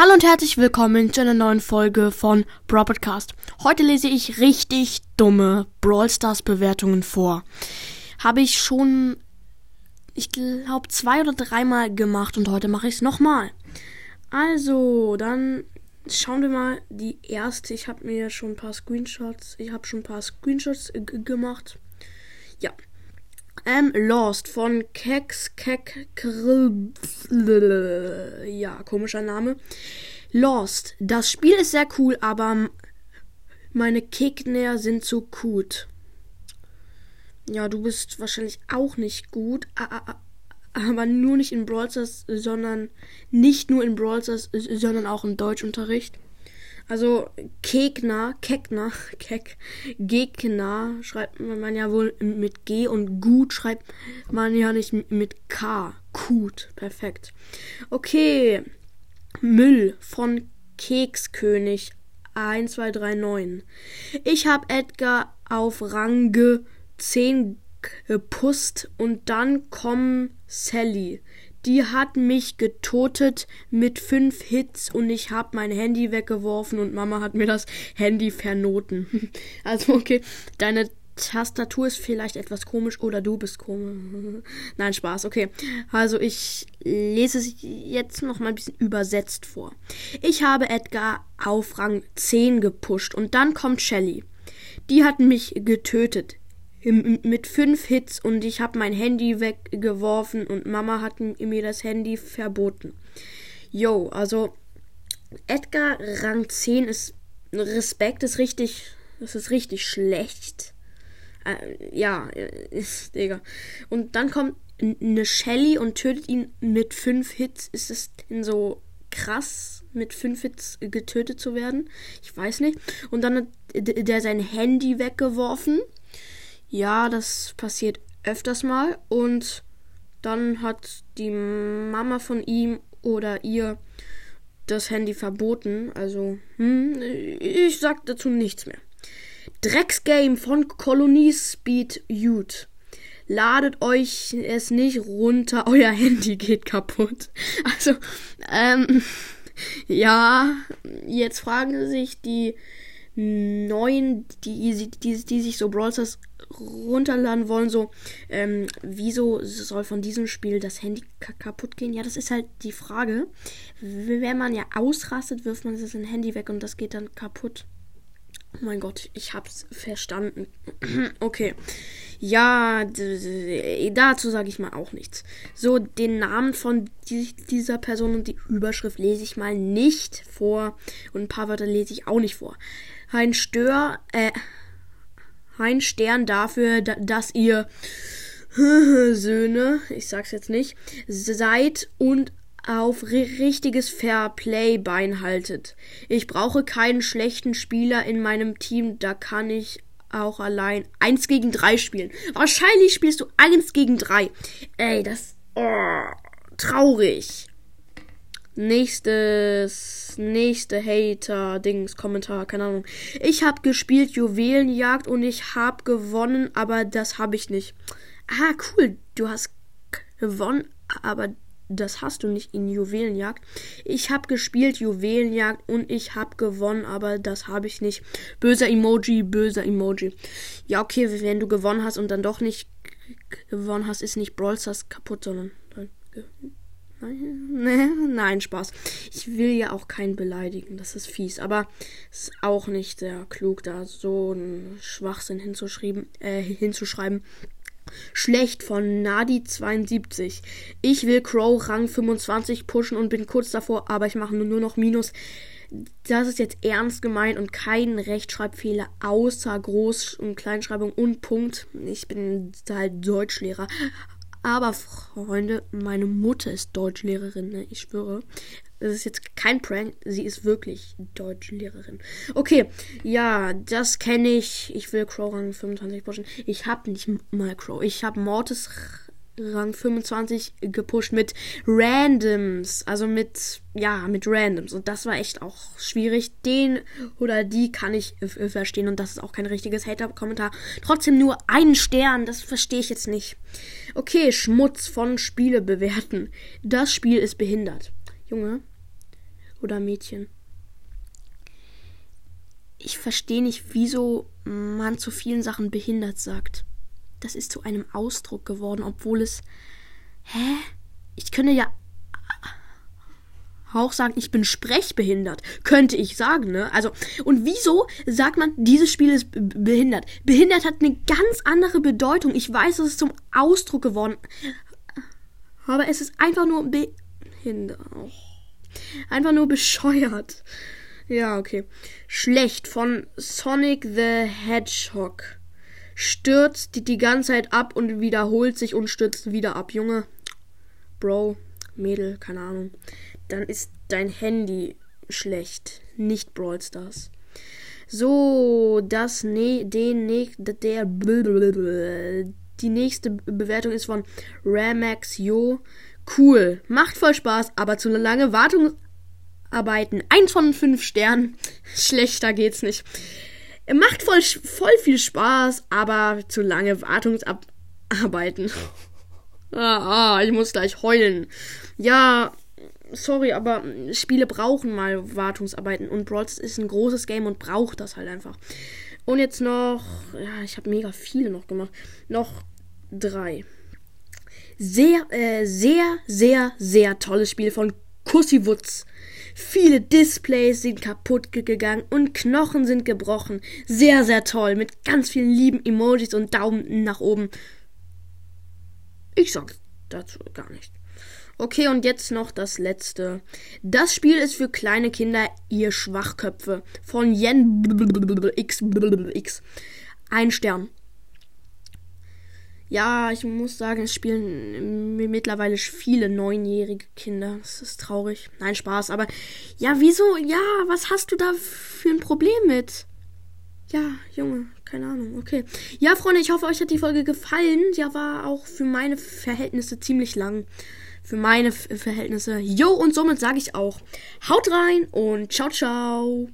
Hallo und herzlich willkommen zu einer neuen Folge von Brawl Podcast. Heute lese ich richtig dumme Brawl Stars Bewertungen vor. Habe ich schon, ich glaube, zwei oder dreimal gemacht und heute mache ich es nochmal. Also, dann schauen wir mal die erste. Ich habe mir schon ein paar Screenshots, ich habe schon ein paar Screenshots gemacht. Ja, ähm, Lost von Kex Kek Ja, komischer Name. Lost. Das Spiel ist sehr cool, aber meine Gegner sind zu gut. Ja, du bist wahrscheinlich auch nicht gut, aber nur nicht in Brawl sondern nicht nur in Brawl sondern auch im Deutschunterricht. Also Kegner, Kegner, Kek, Gegner schreibt man ja wohl mit G und gut schreibt man ja nicht mit K. Gut, perfekt. Okay, Müll von Kekskönig 1239. Ich habe Edgar auf Range 10 gepusst und dann kommen Sally. Die hat mich getotet mit fünf Hits und ich habe mein Handy weggeworfen und Mama hat mir das Handy vernoten. Also okay, deine Tastatur ist vielleicht etwas komisch oder du bist komisch. Nein, Spaß, okay. Also ich lese es jetzt noch mal ein bisschen übersetzt vor. Ich habe Edgar auf Rang 10 gepusht und dann kommt Shelly. Die hat mich getötet mit fünf Hits und ich habe mein Handy weggeworfen und Mama hat mir das Handy verboten. Yo, also Edgar Rang 10 ist Respekt ist richtig, das ist richtig schlecht. Äh, ja, ist, Digga. Und dann kommt eine Shelly und tötet ihn mit fünf Hits. Ist es denn so krass, mit fünf Hits getötet zu werden? Ich weiß nicht. Und dann hat der sein Handy weggeworfen. Ja, das passiert öfters mal. Und dann hat die Mama von ihm oder ihr das Handy verboten. Also, hm, ich sag dazu nichts mehr. Drecksgame von Kolonie Speed Youth. Ladet euch es nicht runter, euer Handy geht kaputt. Also, ähm, ja, jetzt fragen sich die neuen, die, die, die sich so Brawl Stars runterladen wollen, so, ähm, wieso soll von diesem Spiel das Handy kaputt gehen? Ja, das ist halt die Frage. Wenn man ja ausrastet, wirft man das Handy weg und das geht dann kaputt. Oh mein Gott, ich hab's verstanden. okay. Ja, dazu sage ich mal auch nichts. So, den Namen von dieser Person und die Überschrift lese ich mal nicht vor. Und ein paar Wörter lese ich auch nicht vor. Ein Stör, äh, ein Stern dafür, dass ihr Söhne, ich sag's jetzt nicht, seid und auf richtiges Fairplay-Bein haltet. Ich brauche keinen schlechten Spieler in meinem Team, da kann ich auch allein eins gegen drei spielen. Wahrscheinlich spielst du eins gegen drei. Ey, das oh, traurig. Nächstes, nächste Hater, Dings, Kommentar, keine Ahnung. Ich habe gespielt Juwelenjagd und ich habe gewonnen, aber das habe ich nicht. Ah, cool, du hast gewonnen, aber das hast du nicht in Juwelenjagd. Ich habe gespielt Juwelenjagd und ich habe gewonnen, aber das habe ich nicht. Böser Emoji, böser Emoji. Ja, okay, wenn du gewonnen hast und dann doch nicht gewonnen hast, ist nicht Brawl Stars kaputt, sondern Nein, nein, Spaß. Ich will ja auch keinen beleidigen, das ist fies. Aber es ist auch nicht sehr klug, da so einen Schwachsinn hinzuschreiben. Äh, hinzuschreiben. Schlecht von Nadi72. Ich will Crow Rang 25 pushen und bin kurz davor, aber ich mache nur noch Minus. Das ist jetzt ernst gemeint und kein Rechtschreibfehler außer Groß- und Kleinschreibung und Punkt. Ich bin halt Deutschlehrer. Aber Freunde, meine Mutter ist Deutschlehrerin, ne? ich schwöre. Das ist jetzt kein Prank, sie ist wirklich Deutschlehrerin. Okay, ja, das kenne ich. Ich will Crow Rang 25 pushen. Ich habe nicht mal Crow. Ich habe Mortis Rang 25 gepusht mit Randoms. Also mit, ja, mit Randoms. Und das war echt auch schwierig. Den oder die kann ich verstehen. Und das ist auch kein richtiges Hater-Kommentar. Trotzdem nur einen Stern. Das verstehe ich jetzt nicht. Okay, Schmutz von Spiele bewerten. Das Spiel ist behindert. Junge, oder Mädchen. Ich verstehe nicht, wieso man zu vielen Sachen behindert sagt. Das ist zu einem Ausdruck geworden, obwohl es. Hä? Ich könnte ja auch sagen, ich bin sprechbehindert. Könnte ich sagen, ne? Also, und wieso sagt man, dieses Spiel ist behindert? Behindert hat eine ganz andere Bedeutung. Ich weiß, es ist zum Ausdruck geworden. Aber es ist einfach nur behindert. Einfach nur bescheuert. Ja, okay. Schlecht von Sonic the Hedgehog. Stürzt die, die ganze Zeit ab und wiederholt sich und stürzt wieder ab. Junge, Bro, Mädel, keine Ahnung dann ist dein Handy schlecht, nicht Brawl Stars. So, das ne, den ne, der die nächste Bewertung ist von Ramax Yo. Cool, macht voll Spaß, aber zu lange Wartungsarbeiten. Eins von fünf Sternen. Schlechter geht's nicht. Macht voll, voll viel Spaß, aber zu lange Wartungsarbeiten. ah, ah, ich muss gleich heulen. Ja, sorry, aber Spiele brauchen mal Wartungsarbeiten und Brawl ist ein großes Game und braucht das halt einfach. Und jetzt noch, ja, ich habe mega viele noch gemacht. Noch drei. Sehr, äh, sehr, sehr, sehr tolles Spiel von Kussiwutz. Viele Displays sind kaputt gegangen und Knochen sind gebrochen. Sehr, sehr toll. Mit ganz vielen lieben Emojis und Daumen nach oben. Ich sag dazu gar nicht. Okay, und jetzt noch das letzte. Das Spiel ist für kleine Kinder, ihr Schwachköpfe. Von Yen X. Ein Stern. Ja, ich muss sagen, es spielen mittlerweile viele neunjährige Kinder. Das ist traurig. Nein, Spaß. Aber ja, wieso? Ja, was hast du da für ein Problem mit? Ja, Junge, keine Ahnung. Okay. Ja, Freunde, ich hoffe, euch hat die Folge gefallen. Ja, war auch für meine Verhältnisse ziemlich lang für meine Verhältnisse. Jo, und somit sage ich auch, haut rein und ciao, ciao.